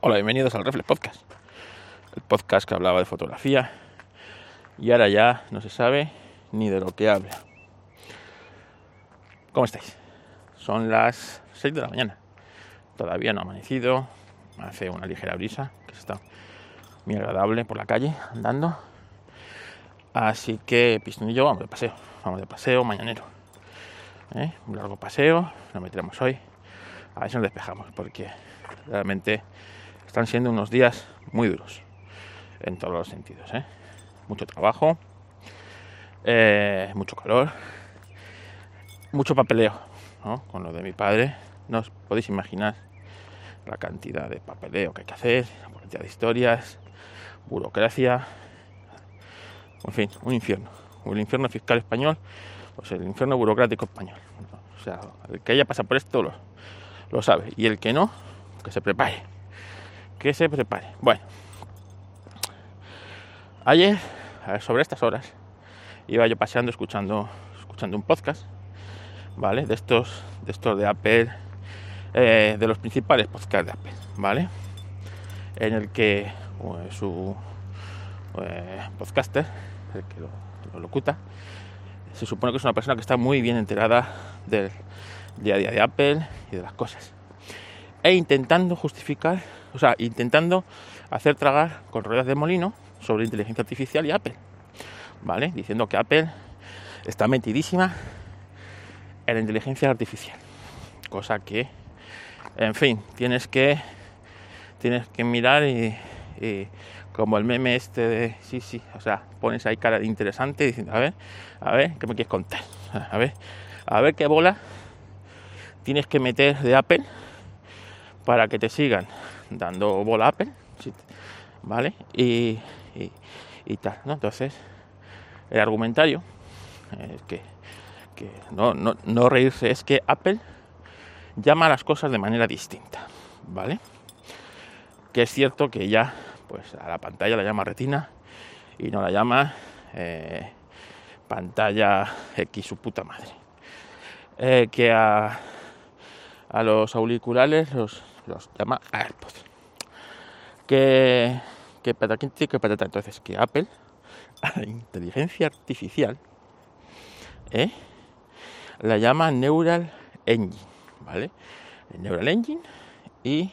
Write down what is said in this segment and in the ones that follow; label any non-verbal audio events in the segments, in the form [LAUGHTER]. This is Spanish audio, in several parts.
Hola, bienvenidos al Reflex Podcast, el podcast que hablaba de fotografía. Y ahora ya no se sabe ni de lo que habla. ¿Cómo estáis? Son las 6 de la mañana, todavía no ha amanecido, hace una ligera brisa que está muy agradable por la calle andando, así que pistonillo, vamos de paseo, vamos de paseo mañanero, ¿eh? un largo paseo, nos meteremos hoy, a ver si nos despejamos, porque realmente están siendo unos días muy duros en todos los sentidos. ¿eh? Mucho trabajo, eh, mucho calor, mucho papeleo. Con lo de mi padre, no os podéis imaginar la cantidad de papeleo que hay que hacer, la cantidad de historias, burocracia, en fin, un infierno. Un infierno fiscal español, pues el infierno burocrático español. O sea, el que haya pasado por esto lo, lo sabe. Y el que no, que se prepare que se prepare. Bueno, ayer, sobre estas horas, iba yo paseando escuchando, escuchando un podcast, ¿vale? De estos, de estos de Apple, eh, de los principales podcasts de Apple, ¿vale? En el que pues, su eh, podcaster, el que lo, lo, locuta, se supone que es una persona que está muy bien enterada del día a día de Apple y de las cosas. E intentando justificar o sea, intentando hacer tragar con ruedas de molino sobre inteligencia artificial y Apple, ¿vale? Diciendo que Apple está metidísima en la inteligencia artificial, cosa que, en fin, tienes que tienes que mirar y, como el meme este de sí, sí, o sea, pones ahí cara de interesante diciendo, a ver, a ver, ¿qué me quieres contar? [LAUGHS] A ver, a ver qué bola tienes que meter de Apple para que te sigan dando bola Apple, ¿vale? Y, tal, ¿no? Entonces, el argumentario es que, no, no, reírse es que Apple llama a las cosas de manera distinta, ¿vale? Que es cierto que ya, pues a la pantalla la llama retina y no la llama eh, pantalla X su puta madre. Eh, que a, a los auriculares los, los llama AirPods. Que, que para que entonces que Apple a la [LAUGHS] inteligencia artificial ¿eh? la llama Neural Engine, ¿vale? Neural Engine y,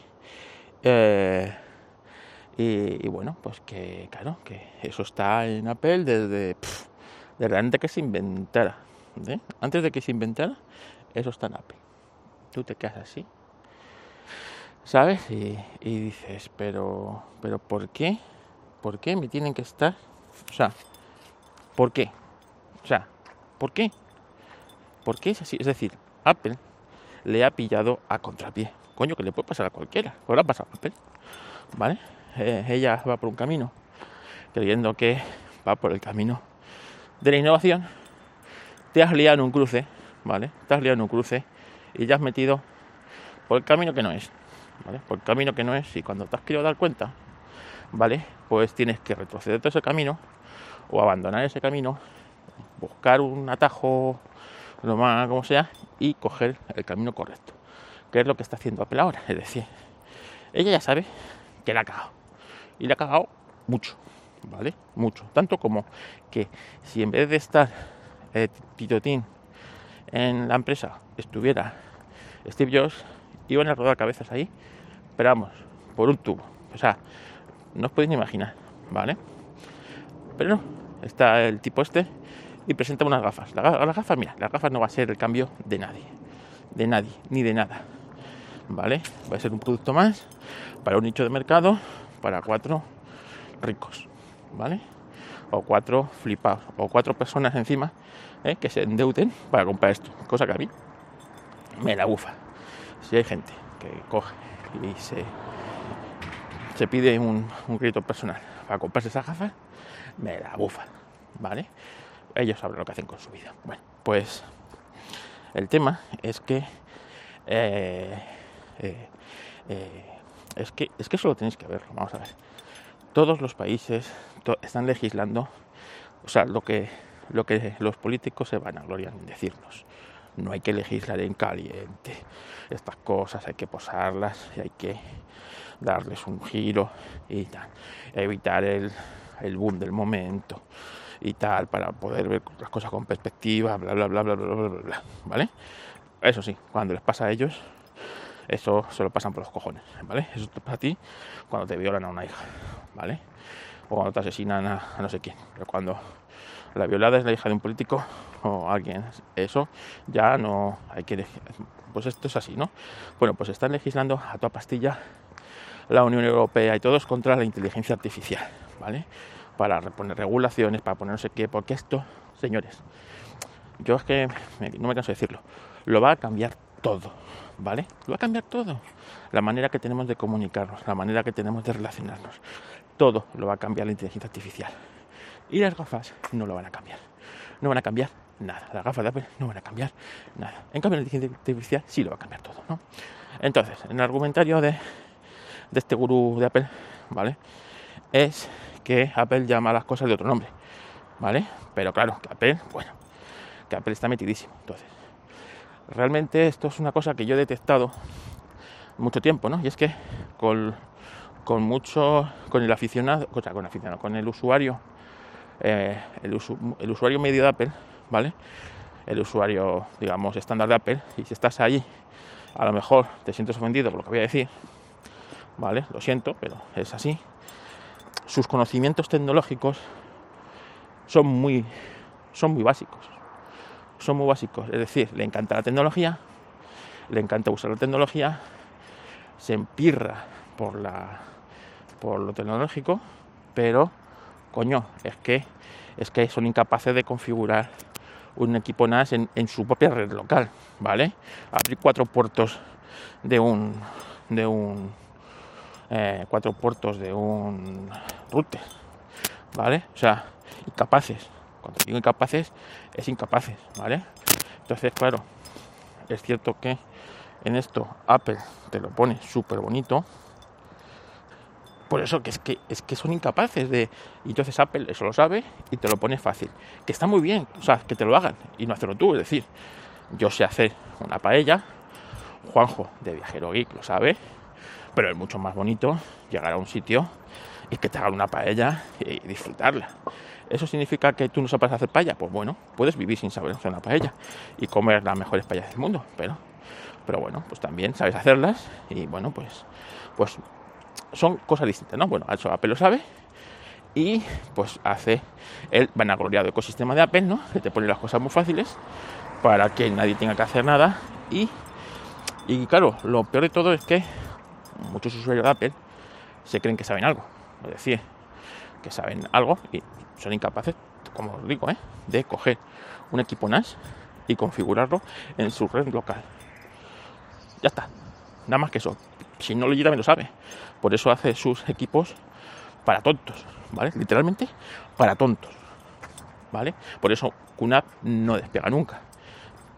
eh, y, bueno, pues que claro, que eso está en Apple desde, desde antes de que se inventara. ¿eh? Antes de que se inventara, eso está en Apple. Tú te quedas así ¿sabes? Y, dices, pero, pero ¿por qué? ¿Por qué me tienen que estar? O sea, ¿por qué? O sea, ¿por qué? ¿Por qué es así? Es decir, Apple le ha pillado a contrapié. Coño, que le puede pasar a cualquiera. Ahora ha pasado a Apple. ¿Vale? Eh, ella va por un camino, creyendo que va por el camino de la innovación. Te has liado en un cruce, ¿vale? Te has liado en un cruce y ya has metido por el camino que no es. Por el camino que no es, y cuando te has querido dar cuenta, ¿vale? Pues tienes que retroceder todo ese camino o abandonar ese camino, buscar un atajo, lo más como sea, y coger el camino correcto. Que es lo que está haciendo Apple ahora. Es decir, ella ya sabe que la ha cagado. Y la ha cagado mucho, ¿vale? Mucho. Tanto como que si en vez de estar eh, Titotín en la empresa estuviera Steve Jobs, iban a rodar cabezas ahí, pero vamos, por un tubo. O sea, no os podéis ni imaginar, ¿vale? Pero no, está el tipo este y presenta unas gafas. Las gafas, mira, las gafas no va a ser el cambio de nadie, de nadie, ni de nada, ¿vale? Va a ser un producto más para un nicho de mercado, para cuatro ricos, ¿vale? O cuatro flipados, o cuatro personas encima ¿eh? que se endeuden para comprar esto, cosa que a mí me la bufa si hay gente que coge y se, se pide un, crédito personal para comprarse esas gafas, me la bufa, ¿vale? Ellos saben lo que hacen con su vida. Bueno, pues el tema es que eh, eh, eh, es que es que eso lo tenéis que ver, vamos a ver. Todos los países están legislando, o sea, lo que lo que los políticos se van a gloriar en decirnos no hay que legislar en caliente. Estas cosas hay que posarlas y hay que darles un giro y tal. Evitar el, el boom del momento y tal, para poder ver las cosas con perspectiva, bla, bla, bla, bla, bla, bla, bla, ¿vale? Eso sí, cuando les pasa a ellos, eso se lo pasan por los cojones, ¿vale? Eso te pasa a ti cuando te violan a una hija, ¿vale? O cuando te asesinan a, a no sé quién, pero cuando la violada es la hija de un político o alguien, eso ya no hay que... Pues esto es así, ¿no? Bueno, pues están legislando a toda pastilla la Unión Europea y todos contra la inteligencia artificial, ¿vale? Para reponer regulaciones, para poner no sé qué, porque esto, señores, yo es que no me canso de decirlo, lo va a cambiar todo, ¿vale? Lo va a cambiar todo. La manera que tenemos de comunicarnos, la manera que tenemos de relacionarnos, todo lo va a cambiar la inteligencia artificial. Y las gafas no lo van a cambiar. No van a cambiar nada. Las gafas de Apple no van a cambiar nada. En cambio, la inteligencia artificial sí lo va a cambiar todo, ¿no? Entonces, en el argumentario de, de este gurú de Apple, ¿vale? Es que Apple llama a las cosas de otro nombre, ¿vale? Pero claro, que Apple, bueno, que Apple está metidísimo. Entonces, realmente esto es una cosa que yo he detectado mucho tiempo, ¿no? Y es que con, con mucho, con el aficionado, o sea, con el aficionado, con el usuario, eh, el, usu- el usuario medio de Apple, ¿vale? El usuario, digamos, estándar de Apple, y si estás ahí, a lo mejor te sientes ofendido por lo que voy a decir, ¿vale? Lo siento, pero es así. Sus conocimientos tecnológicos son muy, son muy básicos. Son muy básicos. Es decir, le encanta la tecnología, le encanta usar la tecnología, se empirra por la por lo tecnológico, pero coño, es que es que son incapaces de configurar un equipo NAS en, su propia red local, ¿vale? Abrir cuatro puertos de un de un eh, cuatro puertos de un router, ¿vale? O sea, incapaces. Cuando digo incapaces, es incapaces, ¿vale? Entonces, claro, es cierto que en esto Apple te lo pone súper bonito. Por eso que es que es que son incapaces de. Y entonces Apple eso lo sabe y te lo pone fácil. Que está muy bien, o sea, que te lo hagan y no hacerlo tú. Es decir, yo sé hacer una paella, Juanjo de Viajero Geek lo sabe, pero es mucho más bonito llegar a un sitio y que te hagan una paella y disfrutarla. ¿Eso significa que tú no sabes hacer paella? Pues bueno, puedes vivir sin saber hacer una paella y comer las mejores paellas del mundo, pero, pero bueno, pues también sabes hacerlas y bueno, pues, pues son cosas distintas, ¿no? Bueno, eso Apple lo sabe y pues hace el vanagloriado ecosistema de Apple, ¿no? Que te pone las cosas muy fáciles para que nadie tenga que hacer nada y, y claro, lo peor de todo es que muchos usuarios de Apple se creen que saben algo, es decir, que saben algo y son incapaces, como os digo, ¿eh? de coger un equipo NAS y configurarlo en su red local. Ya está, nada más que eso. Si no lo también lo sabe. Por eso hace sus equipos para tontos, ¿vale? Literalmente para tontos, ¿vale? Por eso QNAP no despega nunca,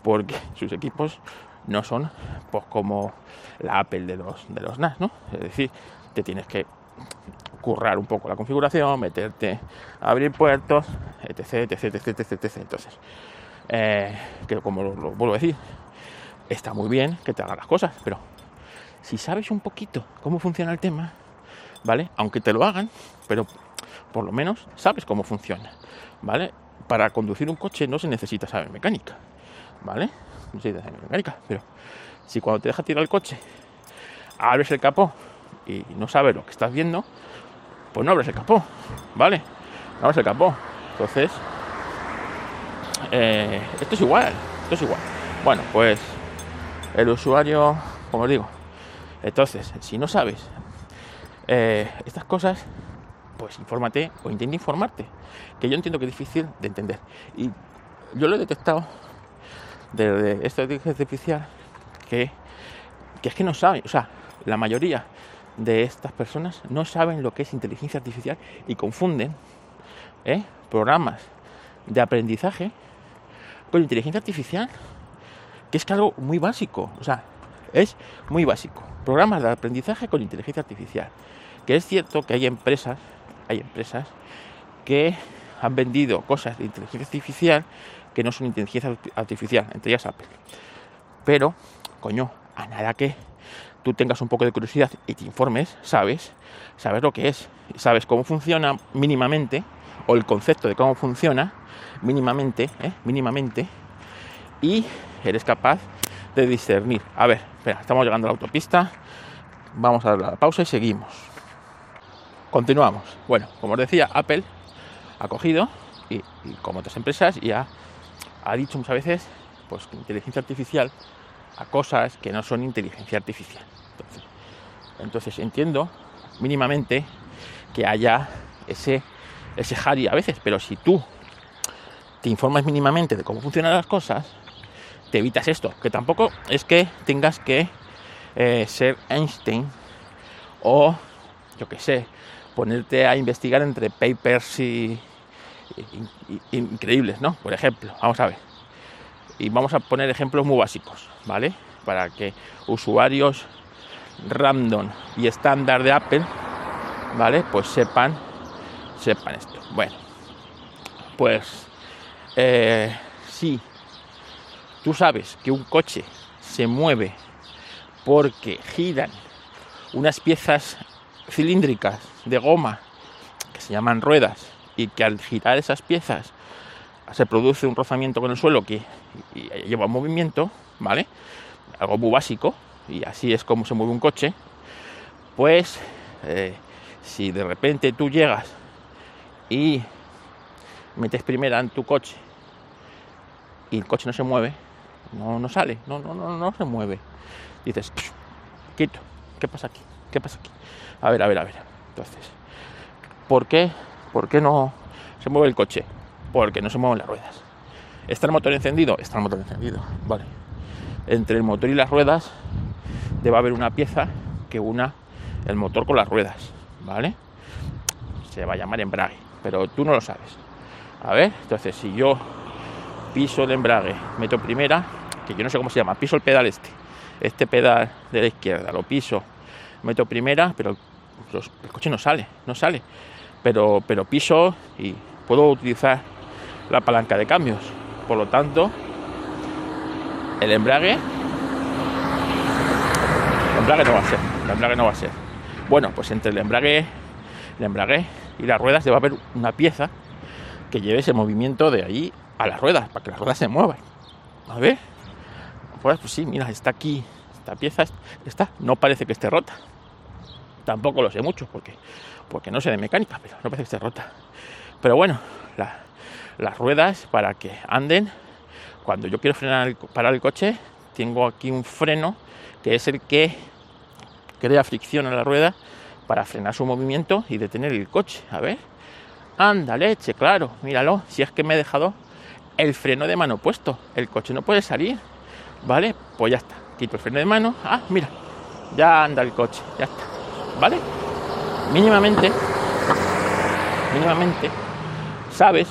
porque sus equipos no son pues como la Apple de los de los NAS, ¿no? Es decir, te tienes que currar un poco la configuración, meterte, abrir puertos, etc, etc, etc, etc, etc. Entonces, eh, que como lo, lo vuelvo a decir, está muy bien que te hagan las cosas, pero si sabes un poquito cómo funciona el tema, ¿vale? Aunque te lo hagan, pero por lo menos sabes cómo funciona, ¿vale? Para conducir un coche no se necesita saber mecánica, ¿vale? No se necesita saber mecánica, pero si cuando te deja tirar el coche, abres el capó y no sabes lo que estás viendo, pues no abres el capó, ¿vale? No abres el capó. Entonces, eh, esto es igual, esto es igual. Bueno, pues el usuario, como os digo, entonces, si no sabes eh, estas cosas, pues infórmate o intenta informarte, que yo entiendo que es difícil de entender. Y yo lo he detectado desde esta inteligencia artificial que, que es que no saben, o sea, la mayoría de estas personas no saben lo que es inteligencia artificial y confunden ¿eh? programas de aprendizaje con inteligencia artificial, que es algo muy básico, o sea, es muy básico. Programas de aprendizaje con inteligencia artificial. Que es cierto que hay empresas, hay empresas que han vendido cosas de inteligencia artificial que no son inteligencia artificial, entre ellas Apple. Pero, coño, a nada que tú tengas un poco de curiosidad y te informes, sabes, sabes lo que es, sabes cómo funciona mínimamente, o el concepto de cómo funciona mínimamente, ¿eh? mínimamente, y eres capaz de discernir. A ver, espera, estamos llegando a la autopista, vamos a dar la pausa y seguimos. Continuamos. Bueno, como os decía, Apple ha cogido, y, como otras empresas, y ha, dicho muchas veces pues, que inteligencia artificial a cosas que no son inteligencia artificial. Entonces, entiendo mínimamente que haya ese, ese Harry a veces, pero si tú te informas mínimamente de cómo funcionan las cosas, te evitas esto. Que tampoco es que tengas que eh, ser Einstein o, yo que sé, ponerte a investigar entre papers y, increíbles, ¿no? Por ejemplo, vamos a ver. Y vamos a poner ejemplos muy básicos, ¿vale? Para que usuarios random y estándar de Apple, ¿vale? Pues sepan, sepan esto. Bueno, pues eh, sí, tú sabes que un coche se mueve porque giran unas piezas cilíndricas de goma que se llaman ruedas y que al girar esas piezas se produce un rozamiento con el suelo que lleva movimiento, ¿vale? Algo muy básico y así es como se mueve un coche, pues eh, si de repente tú llegas y metes primera en tu coche y el coche no se mueve, no, no sale, no, no, no, no se mueve. Dices, quito, ¿qué pasa aquí? ¿Qué pasa aquí? A ver, a ver, a ver. Entonces, ¿por qué? ¿Por qué no se mueve el coche? Porque no se mueven las ruedas. ¿Está el motor encendido? Está el motor encendido, vale. Entre el motor y las ruedas debe haber una pieza que una el motor con las ruedas, ¿vale? Se va a llamar embrague, pero tú no lo sabes. A ver, entonces si yo piso el embrague, meto primera, que yo no sé cómo se llama, piso el pedal este, este pedal de la izquierda, lo piso, meto primera, pero el coche no sale, no sale, pero, pero piso y puedo utilizar la palanca de cambios, por lo tanto, el embrague, el embrague no va a ser, el embrague no va a ser. Bueno, pues entre el embrague, el embrague y las ruedas debe haber una pieza que lleve ese movimiento de ahí a las ruedas, para que las ruedas se muevan. A ver, pues, pues sí, mira, está aquí, esta pieza está, no parece que esté rota. Tampoco lo sé mucho, porque, porque no sé de mecánica, pero no parece que esté rota. Pero bueno, las ruedas para que anden, cuando yo quiero frenar parar el coche, tengo aquí un freno que es el que crea fricción a la rueda para frenar su movimiento y detener el coche. A ver, anda leche, claro, míralo, si es que me he dejado el freno de mano puesto. El coche no puede salir. ¿Vale? Pues ya está. Quito el freno de mano. Ah, mira. Ya anda el coche. Ya está. ¿Vale? Mínimamente. Mínimamente. Sabes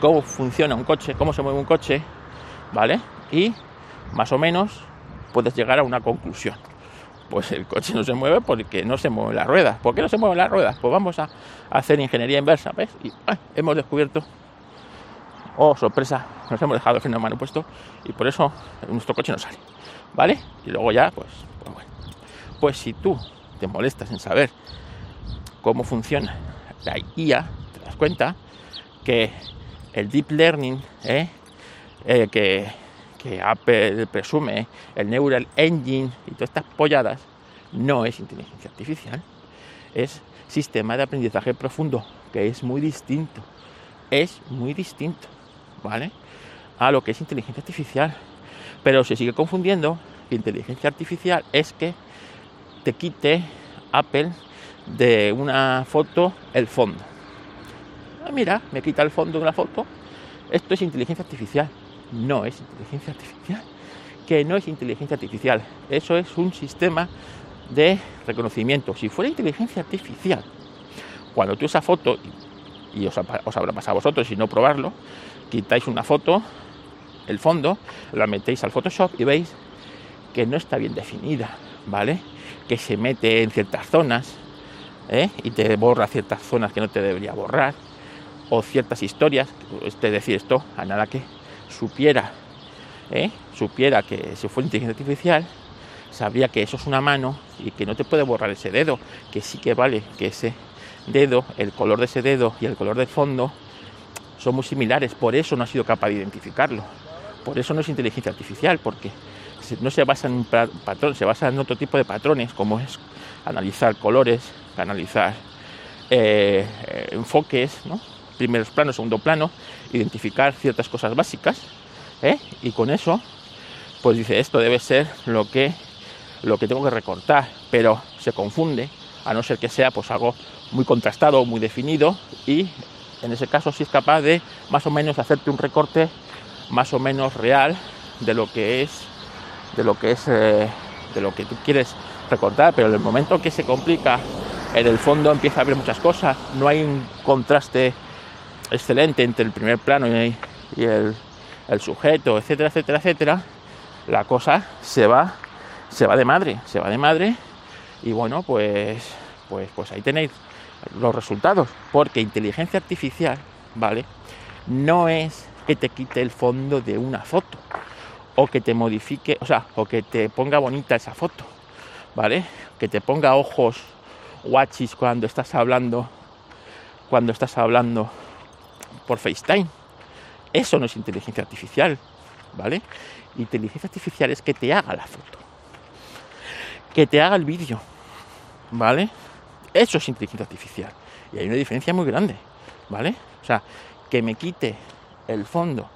cómo funciona un coche, cómo se mueve un coche. ¿Vale? Y más o menos puedes llegar a una conclusión. Pues el coche no se mueve porque no se mueven las ruedas. ¿Por qué no se mueven las ruedas? Pues vamos a hacer ingeniería inversa, ¿ves? Y hemos descubierto oh, sorpresa, nos hemos dejado el freno de mano puesto y por eso nuestro coche no sale, ¿vale? Y luego ya, pues, pues bueno. Pues si tú te molestas en saber cómo funciona la IA, te das cuenta que el deep learning, ¿eh? Eh, que, que presume, el Neural Engine y todas estas polladas, no es inteligencia artificial, es sistema de aprendizaje profundo, que es muy distinto. Es muy distinto. A lo que es inteligencia artificial. Pero se sigue confundiendo que inteligencia artificial es que te quite Apple de una foto el fondo. Ah, mira, me quita el fondo de una foto. Esto es inteligencia artificial. No es inteligencia artificial. Que no es inteligencia artificial. Eso es un sistema de reconocimiento. Si fuera inteligencia artificial, cuando tú esa foto, y os, os habrá pasado a vosotros y no probarlo, quitáis una foto, el fondo, la metéis al Photoshop y veis que no está bien definida, ¿vale? Que se mete en ciertas zonas ¿eh? y te borra ciertas zonas que no te debería borrar, o ciertas historias, es decir, esto a nada que supiera, ¿eh? supiera que si fuera inteligencia artificial, sabría que eso es una mano y que no te puede borrar ese dedo, que sí que vale que ese dedo, el color de ese dedo y el color del fondo son muy similares, por eso no ha sido capaz de identificarlo. Por eso no es inteligencia artificial, porque no se basa en un patrón, se basa en otro tipo de patrones, como es analizar colores, analizar eh, enfoques, primeros planos, segundo plano, identificar ciertas cosas básicas, ¿eh? y con eso, pues dice, esto debe ser lo que, lo que tengo que recortar, pero se confunde, a no ser que sea pues algo muy contrastado, muy definido, y en ese caso sí es capaz de más o menos hacerte un recorte más o menos real de lo que es de lo que es eh, de lo que tú quieres recortar pero en el momento que se complica en el fondo empieza a haber muchas cosas. No hay un contraste excelente entre el primer plano y, el, sujeto etcétera etcétera etcétera. La cosa se va se va de madre se va de madre. Y bueno pues pues pues ahí tenéis los resultados porque inteligencia artificial vale no es que te quite el fondo de una foto o que te modifique, o sea, o que te ponga bonita esa foto, ¿vale? Que te ponga ojos guachis cuando estás hablando cuando estás hablando por FaceTime. Eso no es inteligencia artificial, ¿vale? Inteligencia artificial es que te haga la foto. Que te haga el vídeo, ¿vale? Eso es inteligencia artificial. Y hay una diferencia muy grande, ¿vale? O sea, que me quite el fondo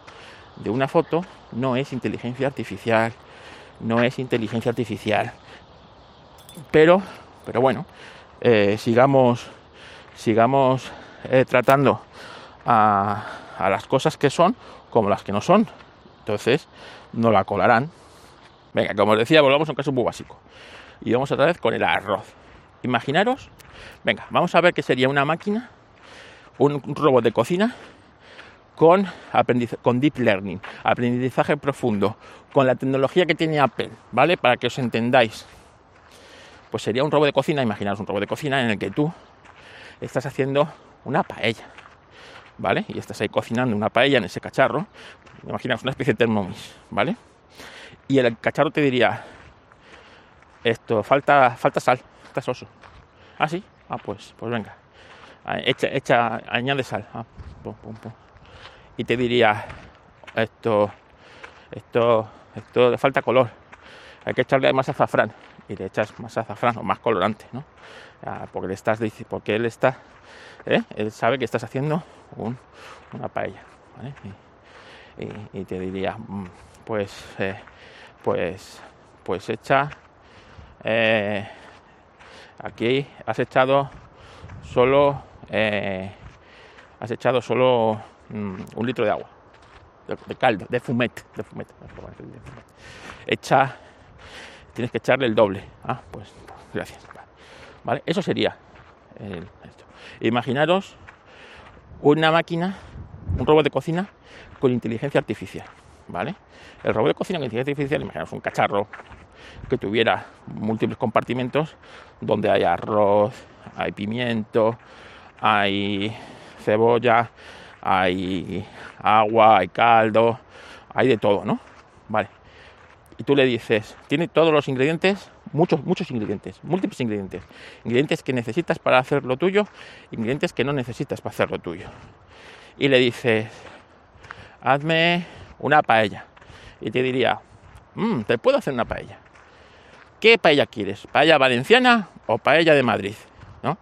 de una foto no es inteligencia artificial, no es inteligencia artificial. Pero, pero bueno, eh, sigamos, sigamos eh, tratando a, a las cosas que son como las que no son. Entonces, no la colarán. Venga, como os decía, volvamos a un caso muy básico. Y vamos otra vez con el arroz. Imaginaros, venga, vamos a ver qué sería una máquina, un robot de cocina con, con Deep Learning, aprendizaje profundo, con la tecnología que tiene Apple, ¿vale? Para que os entendáis. Pues sería un robot de cocina, imaginaos un robot de cocina en el que tú estás haciendo una paella, ¿vale? Y estás ahí cocinando una paella en ese cacharro, imaginaos una especie de Thermomix, ¿vale? Y el cacharro te diría, esto, falta, falta sal, falta soso. Ah, sí, ah, pues, pues venga, ah, echa, echa, añade sal, ah, y te diría esto, esto, esto le falta color, hay que echarle más azafrán. Y le echas más azafrán o más colorante, ¿no? Porque le estás porque él está, ¿eh? él sabe que estás haciendo una paella, y, te diría, mm, pues, eh, pues, pues echa, eh, aquí has echado solo, has echado solo Mm, un litro de agua, de, caldo, de fumet, de fumet, Echa, tienes que echarle el doble. Ah, pues, gracias. Vale, eso sería esto. Imaginaros una máquina, un robot de cocina con inteligencia artificial, ¿vale? El robot de cocina con inteligencia artificial, imaginaos un cacharro que tuviera múltiples compartimentos donde hay arroz, hay pimiento, hay cebolla, hay agua, hay caldo, hay de todo, ¿no? Vale. Y tú le dices, tiene todos los ingredientes, muchos, muchos ingredientes, múltiples ingredientes. Ingredientes que necesitas para hacer lo tuyo, ingredientes que no necesitas para hacer lo tuyo. Y le dices, hazme una paella. Y te diría, mmm, te puedo hacer una paella. ¿Qué paella quieres? ¿Paella valenciana o paella de Madrid? ¿No?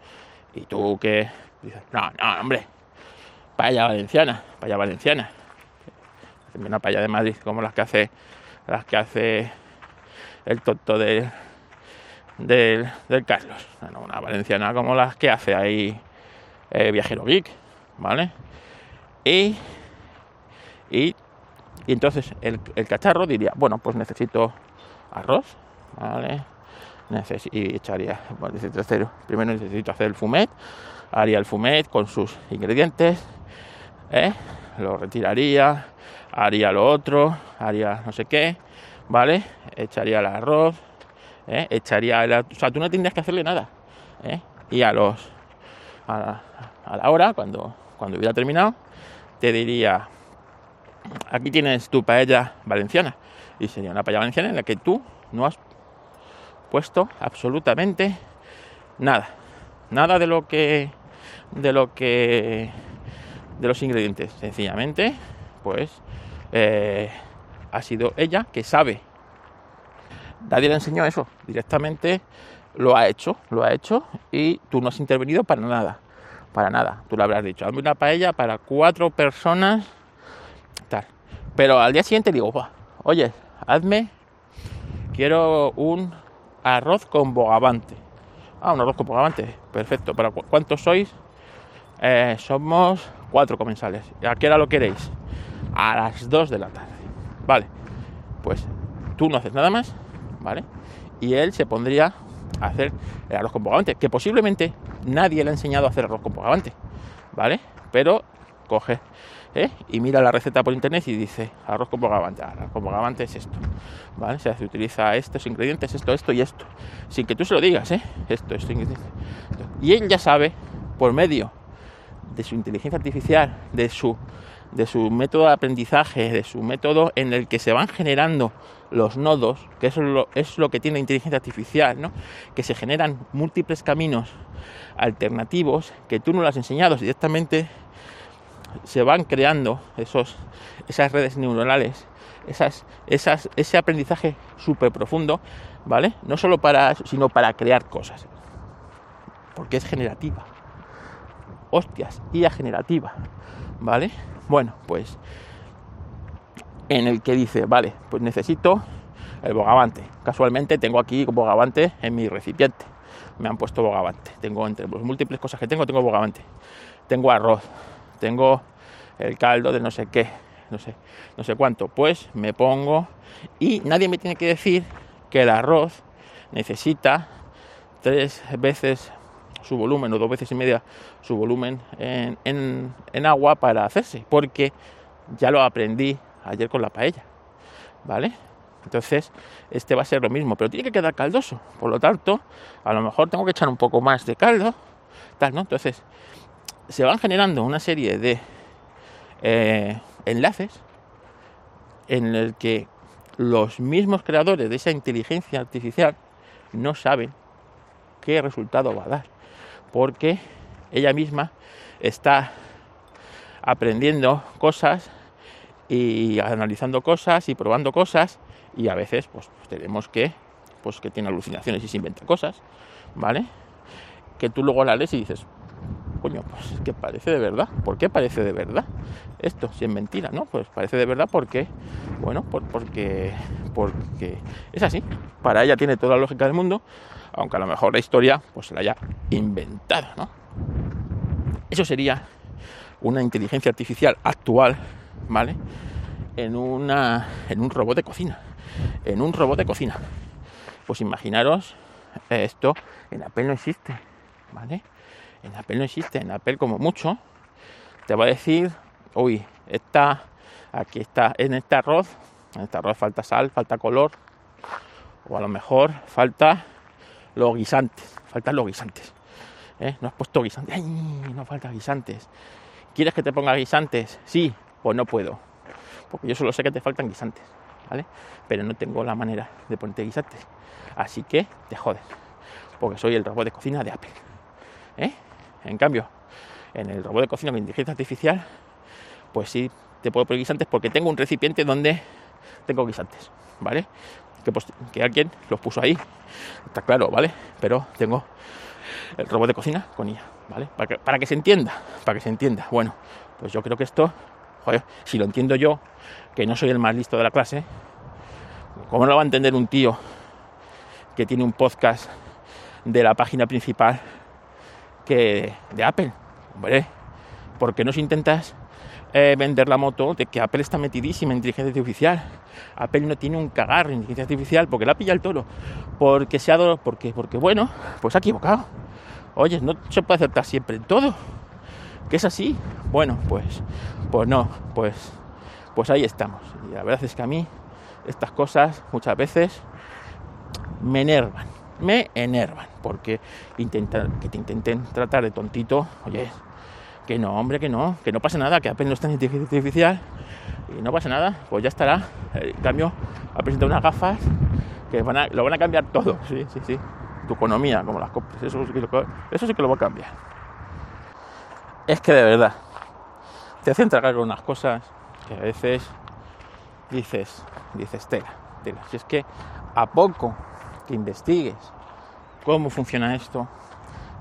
Y tú que dices, no, no, hombre, paella valenciana, paella valenciana. Una paella de Madrid como las que hace las que hace el tonto de, del Carlos. una valenciana como las que hace ahí eh, Viajero Geek, ¿vale? Y, y, entonces el, cacharro diría, bueno, pues necesito arroz, ¿vale? y echaría, bueno, necesito hacer, primero necesito hacer el fumet, haría el fumet con sus ingredientes, ¿eh? lo retiraría, haría lo otro, haría no sé qué, ¿vale? Echaría el arroz, ¿eh? echaría el... O sea, tú no tendrías que hacerle nada. ¿eh? Y a los... A la, hora, cuando, cuando hubiera terminado, te diría, aquí tienes tu paella valenciana. Y sería una paella valenciana en la que tú no has puesto absolutamente nada. Nada de lo que. de lo que. de los ingredientes. Sencillamente, pues. Eh, ha sido ella que sabe. Nadie le enseñó eso. Directamente lo ha hecho, lo ha hecho y tú no has intervenido para nada. Para nada. Tú le habrás dicho, hazme una paella para cuatro personas. Pero al día siguiente digo, oye, hazme. Quiero un arroz con bogavante. Ah, un arroz con bogavante. Perfecto. ¿Para cuántos sois? Eh, somos cuatro comensales. ¿A qué hora lo queréis? A las dos de la tarde. Vale. Pues tú no haces nada más. ¿Vale? Y él se pondría a hacer el arroz con bogavante. Que posiblemente nadie le ha enseñado a hacer arroz con bogavante. ¿Vale? Pero coge ¿eh? y mira la receta por internet y dice arroz con bogavante, arroz con bogavante es esto, ¿vale? se utiliza estos ingredientes, esto, esto y esto, sin que tú se lo digas, ¿eh? esto, esto, y él ya sabe por medio de su inteligencia artificial, de su de su método de aprendizaje, de su método en el que se van generando los nodos, que eso es lo, es lo que tiene la inteligencia artificial, ¿no? que se generan múltiples caminos alternativos que tú no lo has enseñado directamente se van creando esos, esas redes neuronales, esas, esas, ese aprendizaje súper profundo, ¿vale? No solo para sino para crear cosas. Porque es generativa. Hostias, IA generativa, ¿vale? Bueno, pues en el que dice, vale, pues necesito el bogavante. Casualmente tengo aquí bogavante en mi recipiente. Me han puesto bogavante. Tengo entre las múltiples cosas que tengo, tengo bogavante. Tengo arroz, tengo el caldo de no sé qué, no sé, no sé cuánto. Pues me pongo y nadie me tiene que decir que el arroz necesita tres veces su volumen o dos veces y media su volumen en, en, agua para hacerse, porque ya lo aprendí ayer con la paella, ¿vale? Entonces, este va a ser lo mismo, pero tiene que quedar caldoso. Por lo tanto, a lo mejor tengo que echar un poco más de caldo, tal, ¿no? Entonces, se van generando una serie de eh, enlaces en el que los mismos creadores de esa inteligencia artificial no saben qué resultado va a dar, porque ella misma está aprendiendo cosas y analizando cosas y probando cosas y a veces pues tenemos que pues que tiene alucinaciones y se inventa cosas, ¿vale? Que tú luego la lees y dices, coño, pues es que parece de verdad. ¿Por qué parece de verdad? Esto, si es mentira, ¿no? Pues parece de verdad porque, bueno, porque, porque es así. Para ella tiene toda la lógica del mundo, aunque a lo mejor la historia pues se la haya inventado. Eso sería una inteligencia artificial actual, ¿vale? En, una, en un robot de cocina. En un robot de cocina. Pues imaginaros, esto en Apple no existe, ¿vale? En Apple no existe, en Apple como mucho te va a decir, uy, está, aquí está, en este arroz, en este arroz falta sal, falta color, o a lo mejor falta los guisantes, faltan los guisantes. ¿eh? No has puesto guisantes, ¡ay! No falta guisantes. ¿Quieres que te ponga guisantes? Sí, pues no puedo, porque yo solo sé que te faltan guisantes, ¿vale? Pero no tengo la manera de ponerte guisantes. Así que te jodes, porque soy el robot de cocina de Apple. ¿eh? En cambio, en el robot de cocina con inteligencia artificial, pues sí te puedo poner guisantes porque tengo un recipiente donde tengo guisantes, ¿vale? Que, pues, que alguien los puso ahí, está claro, ¿vale? Pero tengo el robot de cocina con ella, ¿vale? Para que, se entienda, para que se entienda. Bueno, pues yo creo que esto, si lo entiendo yo, que no soy el más listo de la clase, ¿cómo lo va a entender un tío que tiene un podcast de la página principal de Apple. Hombre, ¿por qué nos intentas eh, vender la moto de que Apple está metidísima en inteligencia artificial? Apple no tiene un cagar en inteligencia artificial porque la pilla el toro. Porque se ha dado, porque, porque bueno, pues ha equivocado. Oye, no se puede aceptar siempre en todo. Que es así. Bueno, pues, pues no, pues, pues ahí estamos. Y la verdad es que a mí estas cosas muchas veces me enervan me enervan, porque intentan, que te intenten tratar de tontito, oye, que no, hombre, que no, que no pasa nada, que apenas está en inteligencia artificial y no pasa nada, pues ya estará. En cambio, ha presentado unas gafas que van a, lo van a cambiar todo, sí, sí, sí. Tu economía, como las compras, eso sí que lo, va a cambiar. Es que de verdad, te hacen tragar unas cosas que a veces dices, dices, tela, tela. Si es que a poco que investigues cómo funciona esto,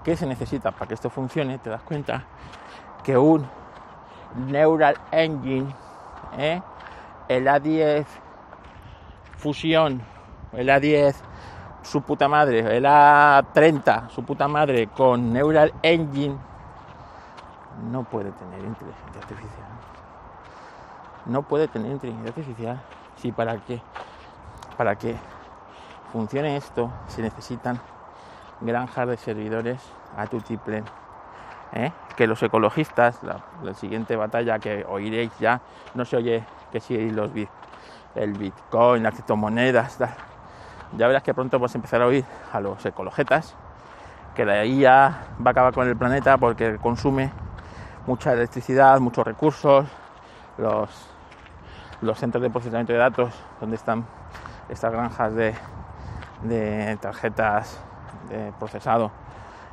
qué se necesita para que esto funcione, te das cuenta que un Neural Engine, ¿eh? el A10 Fusión, el A10 su puta madre, el A30 su puta madre con Neural Engine, no puede tener inteligencia artificial. No puede tener inteligencia artificial si para que para que funcione esto se necesitan granjas de servidores a tu tiple ¿eh? que los ecologistas, la, siguiente batalla que oiréis ya, no se oye que si los el Bitcoin, las criptomonedas, ya verás que pronto vas a empezar a oír a los ecologetas, que ahí ya va a acabar con el planeta porque consume mucha electricidad, muchos recursos, los, los centros de procesamiento de datos, donde están estas granjas de, de tarjetas de procesado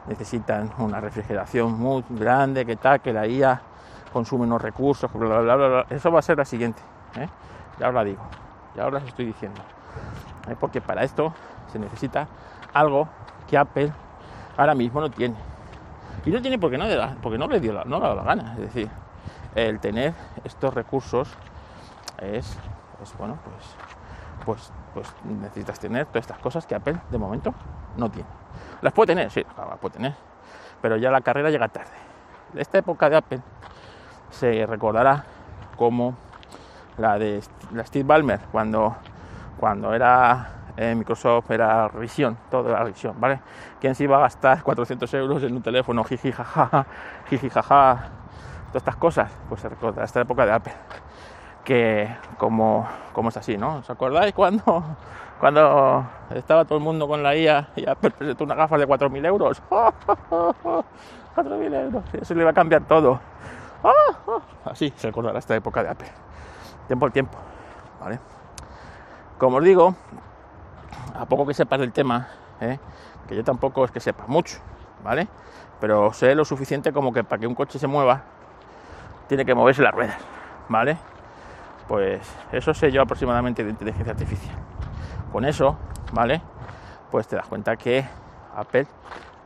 necesitan una refrigeración muy grande, que tal, que la IA consume unos recursos, Eso va a ser la siguiente. ¿eh? Ya os la digo, ya os la estoy diciendo. ¿eh? Porque para esto se necesita algo que Apple ahora mismo no tiene. Y no tiene porque no, le porque no le dio la, no gana. Es decir, el tener estos recursos es, es bueno, pues, pues, pues necesitas tener todas estas cosas que Apple de momento no tiene. Las puede tener, sí, las puede tener, pero ya la carrera llega tarde. Esta época de Apple se recordará como la de Steve Ballmer cuando, cuando era eh, Microsoft era revisión, todo era revisión, ¿vale? ¿Quién se iba a gastar 400 euros en un teléfono, jiji, jaja, jiji, jaja, todas estas cosas? Pues se recuerda esta época de Apple, que como, como es así, ¿no? ¿Os acordáis cuando [LAUGHS] cuando estaba todo el mundo con la IA y presentó una gafas de 4.000 euros. [LAUGHS] 4.000 euros, eso le iba a cambiar todo. [LAUGHS] Así se acordará esta época de Apple. Tiempo al tiempo, ¿vale? Como os digo, a poco que sepas del tema, ¿eh? que yo tampoco es que sepa mucho, ¿vale? Pero sé lo suficiente como que para que un coche se mueva, tiene que moverse las ruedas, ¿vale? Pues eso sé yo aproximadamente de inteligencia artificial. Con eso, ¿vale? Pues te das cuenta que Apple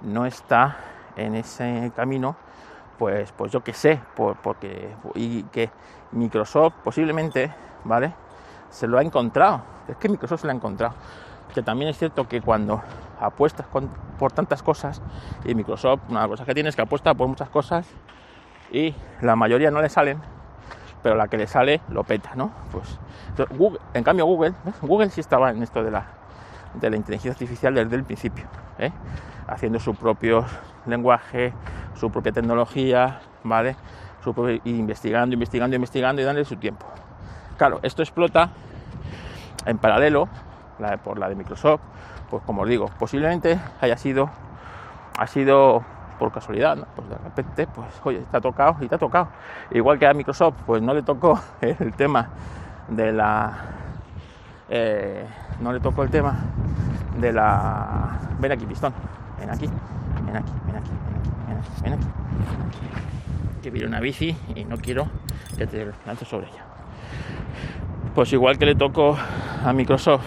no está en ese camino, pues, pues yo que sé, porque y que Microsoft posiblemente, ¿vale? Se lo ha encontrado. Es que Microsoft se lo ha encontrado. Que también es cierto que cuando apuestas por tantas cosas, y Microsoft, una cosas que tiene es que apuesta por muchas cosas y la mayoría no le salen, pero la que le sale lo peta, ¿no? Pues Google, en cambio Google, Google sí estaba en esto de la, de la inteligencia artificial desde el principio, ¿eh? haciendo su propio lenguaje, su propia tecnología, ¿vale? Su investigando, investigando, investigando y dándole su tiempo. Claro, esto explota en paralelo por la de Microsoft, pues como os digo, posiblemente haya sido, ha sido por casualidad, pues de repente, pues oye, te ha tocado y te ha tocado. Igual que a Microsoft, pues no le tocó [LAUGHS] el tema de la... Eh, no le tocó el tema de la... Ven aquí, pistón, ven aquí, ven aquí, ven aquí, ven aquí, ven aquí. Que viene una bici y no quiero que te lances sobre ella. Pues igual que le tocó a Microsoft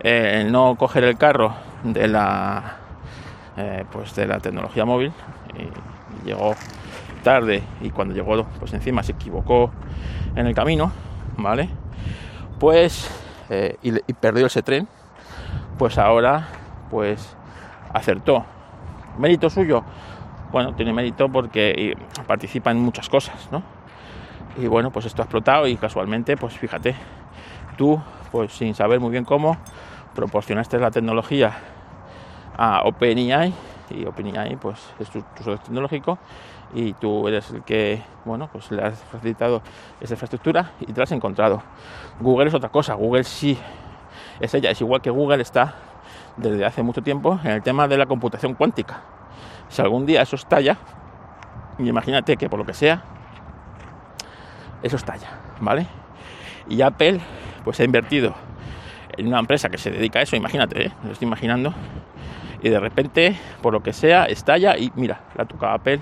eh, no coger el carro de la eh, pues de la tecnología móvil y, llegó tarde y cuando llegó pues encima se equivocó en el camino vale pues eh, y, perdió ese tren pues ahora pues acertó. Mérito suyo bueno tiene mérito porque participa en muchas cosas no y bueno pues esto ha explotado y casualmente pues fíjate tú pues sin saber muy bien cómo proporcionaste la tecnología a OpenAI y OpenAI pues es tu, tu tecnológico y tú eres el que bueno pues le has facilitado esa infraestructura y te la has encontrado. Google es otra cosa Google sí es ella es igual que Google está desde hace mucho tiempo en el tema de la computación cuántica. Si algún día eso estalla imagínate que por lo que sea eso estalla vale y Apple pues ha invertido en una empresa que se dedica a eso, imagínate, ¿eh? lo estoy imaginando, y de repente, por lo que sea, estalla y mira, la toca Apple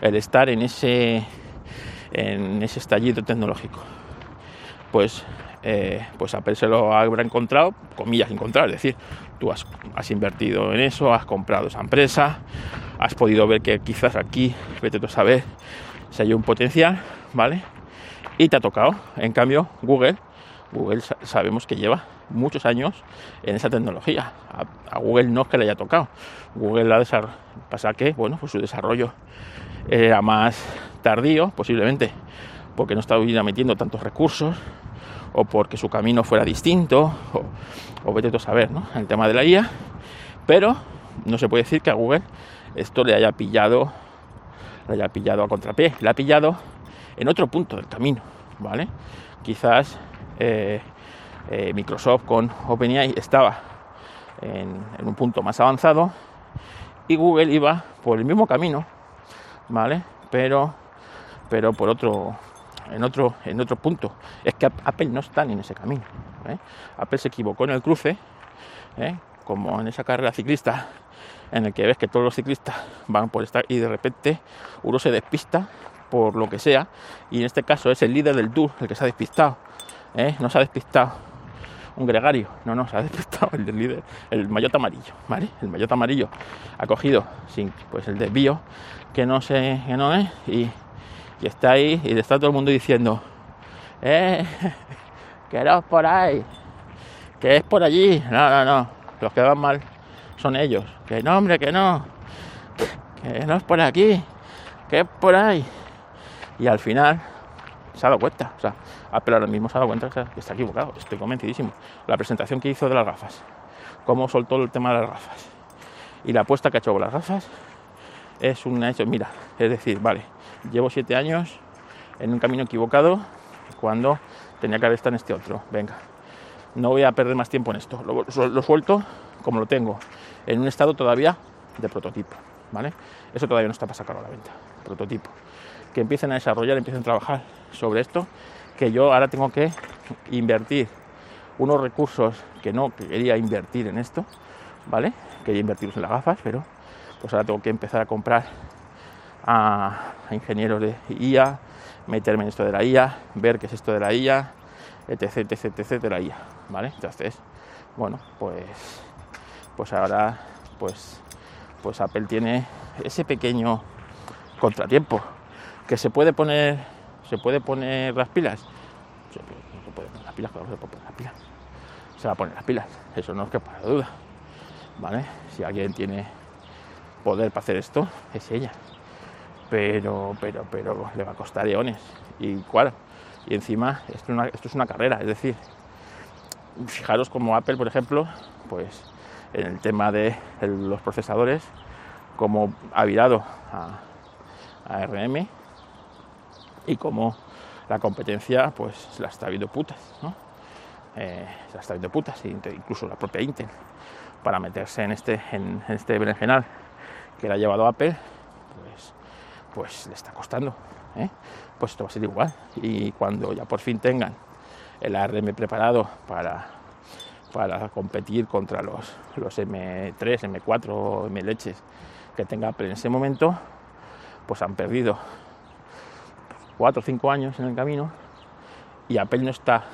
el estar en ese, en ese estallido tecnológico. Pues, eh, pues Apple se lo habrá encontrado, comillas encontrar, es decir, tú has, has invertido en eso, has comprado esa empresa, has podido ver que quizás aquí, vete tú a saber, si hay un potencial, ¿vale? Y te ha tocado. En cambio, Google, Google sabemos que lleva muchos años en esa tecnología. A, Google no es que le haya tocado. Google ha pasa que, bueno, pues su desarrollo era más tardío, posiblemente porque no estaba metiendo tantos recursos o porque su camino fuera distinto o, o vete a saber, ¿no? El tema de la IA, pero no se puede decir que a Google esto le haya pillado le haya pillado a contrapié, le ha pillado en otro punto del camino, ¿vale? Quizás eh, eh, Microsoft con OpenAI estaba en, un punto más avanzado y Google iba por el mismo camino, ¿vale? Pero, pero por otro, en otro, en otro punto. Es que Apple no está en ese camino. ¿eh? Apple se equivocó en el cruce, como en esa carrera ciclista en el que ves que todos los ciclistas van por estar y de repente uno se despista por lo que sea y en este caso es el líder del tour el que se ha despistado ¿eh? no se ha despistado un gregario no no se ha despistado el líder el maillot amarillo vale el maillot amarillo ha cogido sin pues el desvío que no sé que no es y, está ahí y está todo el mundo diciendo eh [LAUGHS] que eres por ahí que es por allí no no no los que van mal son ellos. Que no, hombre, que no. Que no es por aquí. Que es por ahí. Y al final se ha dado cuenta. O sea, Apple ahora mismo se ha dado cuenta que está equivocado. Estoy convencidísimo. La presentación que hizo de las gafas. Cómo soltó el tema de las gafas. Y la apuesta que ha hecho con las gafas es un hecho. Mira, es decir, vale, llevo siete años en un camino equivocado cuando tenía que haber estado en este otro. Venga, no voy a perder más tiempo en esto. Lo, lo suelto como lo tengo en un estado todavía de prototipo, ¿vale? Eso todavía no está para sacarlo a la venta, prototipo. Que empiecen a desarrollar, empiecen a trabajar sobre esto, que yo ahora tengo que invertir unos recursos que no quería invertir en esto, ¿vale? Quería invertirlos en las gafas, pero pues ahora tengo que empezar a comprar a, ingenieros de IA, meterme en esto de la IA, ver qué es esto de la IA, etc, etc, etc de la IA, ¿vale? Entonces, bueno, pues pues ahora pues, pues Apple tiene ese pequeño contratiempo que se puede poner se puede poner las pilas. Se puede se puede poner las pilas se va a poner las pilas eso no es que para duda vale si alguien tiene poder para hacer esto es ella. Pero pero pero le va a costar eones. Y claro y encima esto es una, esto es una carrera es decir fijaros como Apple por ejemplo pues en el tema de los procesadores, como ha virado a, RM y como la competencia pues la está viendo putas, ¿no? Eh, la está viendo putas, incluso la propia Intel, para meterse en este, en, este berenjenal que le ha llevado Apple, pues, pues le está costando. ¿eh? Pues esto va a ser igual. Y cuando ya por fin tengan el ARM preparado para para competir contra los, los M3, M4, M leches que tenga Apple en ese momento, pues han perdido 4 o 5 años en el camino y Apple no está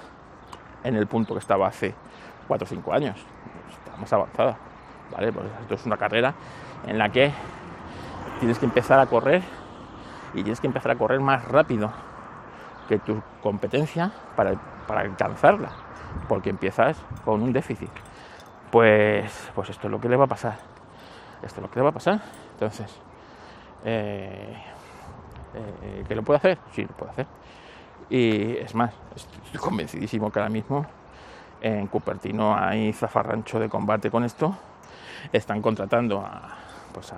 en el punto que estaba hace 4 o 5 años, está más avanzada, ¿vale? Pues esto es una carrera en la que tienes que empezar a correr y tienes que empezar a correr más rápido que tu competencia para, para alcanzarla porque empiezas con un déficit. Pues, pues esto es lo que le va a pasar. Esto es lo que le va a pasar. Entonces, eh, eh, ¿que lo puede hacer? Sí, lo puede hacer. Y es más, estoy convencidísimo que ahora mismo en Cupertino hay zafarrancho de combate con esto. Están contratando a, pues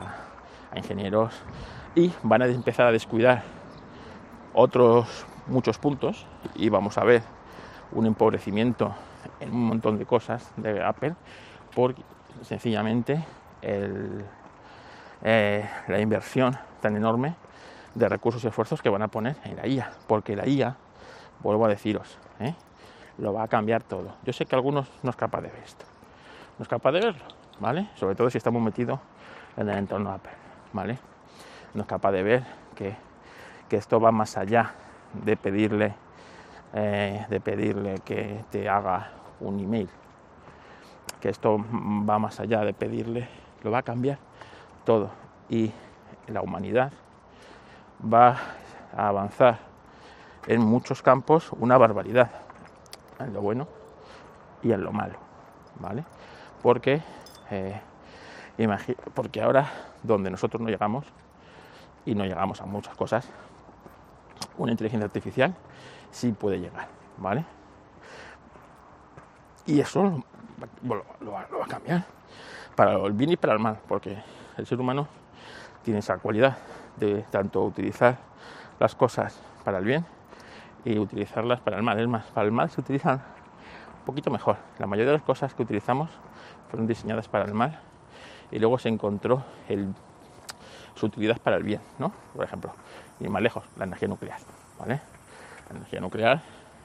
ingenieros y van a empezar a descuidar otros muchos puntos y vamos a ver un empobrecimiento en un montón de cosas de Apple por sencillamente eh, la inversión tan enorme de recursos y esfuerzos que van a poner en la IA, porque la IA, vuelvo a deciros, ¿eh? lo va a cambiar todo. Yo sé que algunos no es capaz de ver esto, no es capaz de verlo, ¿vale? Sobre todo si estamos metidos en el entorno Apple, ¿vale? No es capaz de ver que, que esto va más allá de pedirle, eh, de pedirle que te haga un email, que esto va más allá de pedirle, lo va a cambiar todo y la humanidad va a avanzar en muchos campos una barbaridad, en lo bueno y en lo malo, ¿vale? Porque, eh, porque ahora donde nosotros no llegamos, y no llegamos a muchas cosas, una inteligencia artificial sí puede llegar, ¿vale? Y eso lo, va, a cambiar para el bien y para el mal, porque el ser humano tiene esa cualidad de tanto utilizar las cosas para el bien y utilizarlas para el mal. Es más, para el mal se utilizan un poquito mejor. La mayoría de las cosas que utilizamos fueron diseñadas para el mal y luego se encontró su utilidad para el bien, ¿no? Por ejemplo, y más lejos, la energía nuclear, ¿vale? La energía nuclear,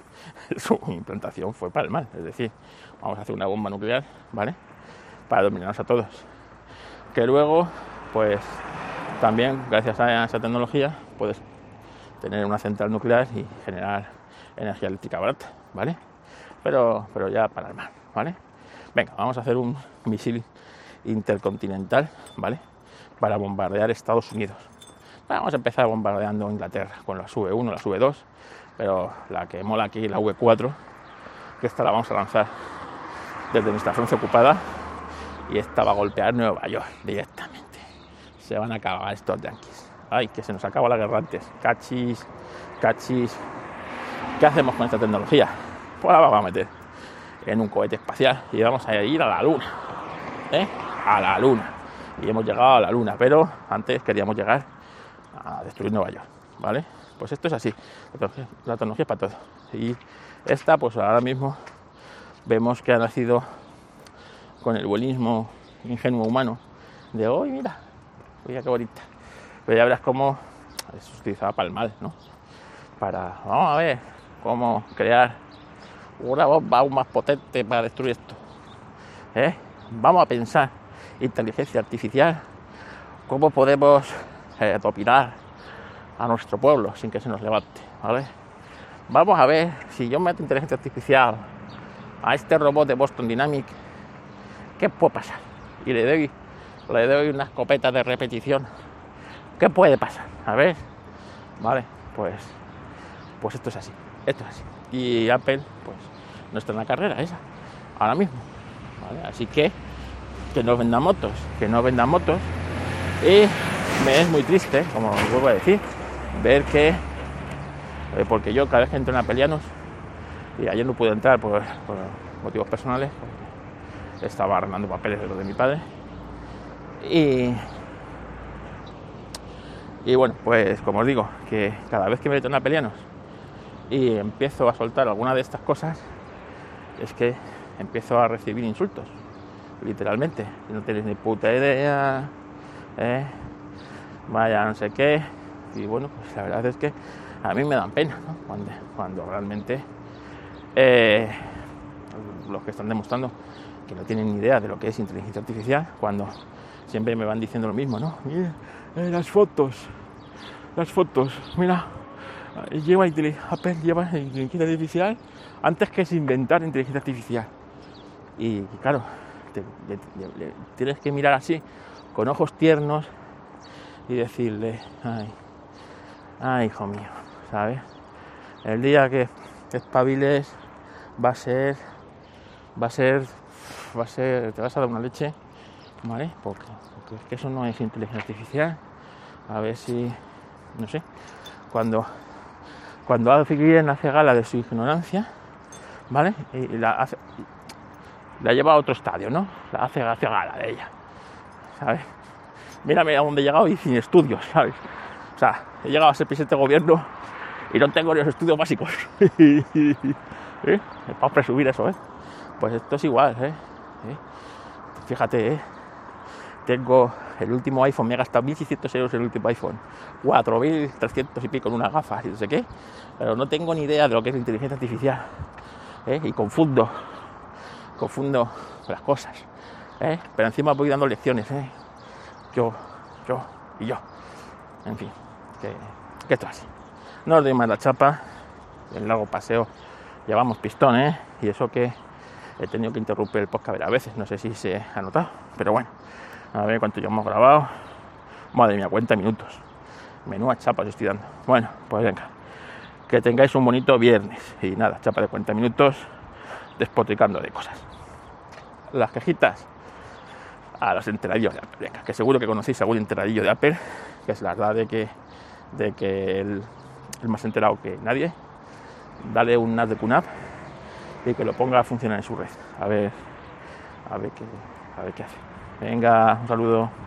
[LAUGHS] su implantación fue para el mal, es decir, vamos a hacer una bomba nuclear, ¿vale? Para dominarnos a todos. Que luego, pues también, gracias a esa tecnología, puedes tener una central nuclear y generar energía eléctrica barata, ¿vale? Pero, pero ya para el mal, ¿vale? Venga, vamos a hacer un misil intercontinental, ¿vale? Para bombardear Estados Unidos. Vamos a empezar bombardeando Inglaterra con la V1, la V2, pero la que mola aquí, la V4, que esta la vamos a lanzar desde nuestra Francia ocupada y esta va a golpear Nueva York directamente. Se van a acabar estos yanquis. Ay, que se nos acaba la guerra antes. Cachis, cachis. ¿Qué hacemos con esta tecnología? Pues la vamos a meter en un cohete espacial y vamos a ir a la luna. ¿eh? A la luna. Y hemos llegado a la luna, pero antes queríamos llegar a destruir Nueva York. ¿Vale? Pues esto es así. La tecnología, es para todo. Y esta, pues ahora mismo vemos que ha nacido con el buenismo ingenuo humano de hoy, mira, mira qué bonita. Pero ya verás cómo es utilizada para el mal, ¿no? Para, vamos a ver, cómo crear una bomba aún más potente para destruir esto. ¿Eh? Vamos a pensar inteligencia artificial, cómo podemos eh, a nuestro pueblo sin que se nos levante, ¿vale? Vamos a ver si yo meto inteligencia artificial a este robot de Boston Dynamic, ¿qué puede pasar? Y le doy, le doy una escopeta de repetición ¿Qué puede pasar? A ver, vale, pues, pues esto es así, esto es así. Y Apple, pues, no está en la carrera esa, ahora mismo. Así que, que no vendan motos, que no vendan motos. Y me es muy triste, como vuelvo a decir, ver que, eh, porque yo cada vez que entro en Apelianos, y ayer no pude entrar por, por motivos personales, estaba arreglando papeles de lo de mi padre, y y bueno, pues como os digo, que cada vez que me meto en Apelianos y empiezo a soltar alguna de estas cosas, es que empiezo a recibir insultos, literalmente. No tenéis ni puta idea, ¿eh? vaya no sé qué. Y bueno, pues la verdad es que a mí me dan pena, cuando, cuando, realmente eh, los que están demostrando que no tienen ni idea de lo que es inteligencia artificial, cuando siempre me van diciendo lo mismo, ¿no? Eh, las fotos, las fotos, mira, lleva Apple lleva inteligencia artificial antes que se inventar inteligencia artificial. Y claro, tienes que mirar así, con ojos tiernos, y decirle, ay, ay, hijo mío, ¿sabes? El día que espabiles va a ser, va a ser, va a ser, te vas a dar una leche, ¿vale? Porque es que eso no es inteligencia artificial. A ver si, no sé, cuando, cuando alguien hace gala de su ignorancia, ¿vale? Y, la, hace, la lleva a otro estadio, ¿no? La hace, hace gala de ella, ¿sabes? Mírame a dónde he llegado y sin estudios, ¿sabes? O sea, he llegado a ser presidente de gobierno y no tengo ni los estudios básicos. [LAUGHS] ¿Eh? Para presumir eso, ¿eh? Pues esto es igual, ¿eh? ¿Eh? Fíjate, ¿eh? Tengo el último iPhone, me he gastado 1.600 euros el último iPhone, 4.300 y pico en una gafas y no sé qué, pero no tengo ni idea de lo que es la inteligencia artificial. ¿eh? y confundo, confundo las cosas. ¿eh? Pero encima voy dando lecciones. ¿eh? Yo, yo y yo. En fin, que, que esto así. No os doy más la chapa. El largo paseo llevamos pistón. Y eso que he tenido que interrumpir el podcast a veces. No sé si se ha notado, pero bueno. A ver cuánto ya hemos grabado. Madre mía, 40 minutos. Menúa chapa os estoy dando. Bueno, pues venga. Que tengáis un bonito viernes. Y nada, chapa de 40 minutos despotricando de cosas. Las quejitas a los enteradillos de Apple. Venga, que seguro que conocéis algún enteradillo de Apple, que es la verdad de que, de que el, el más enterado que nadie. Dale un NAS de QNAP y que lo ponga a funcionar en su red. A ver, a ver qué, a ver qué hace. Venga, un saludo.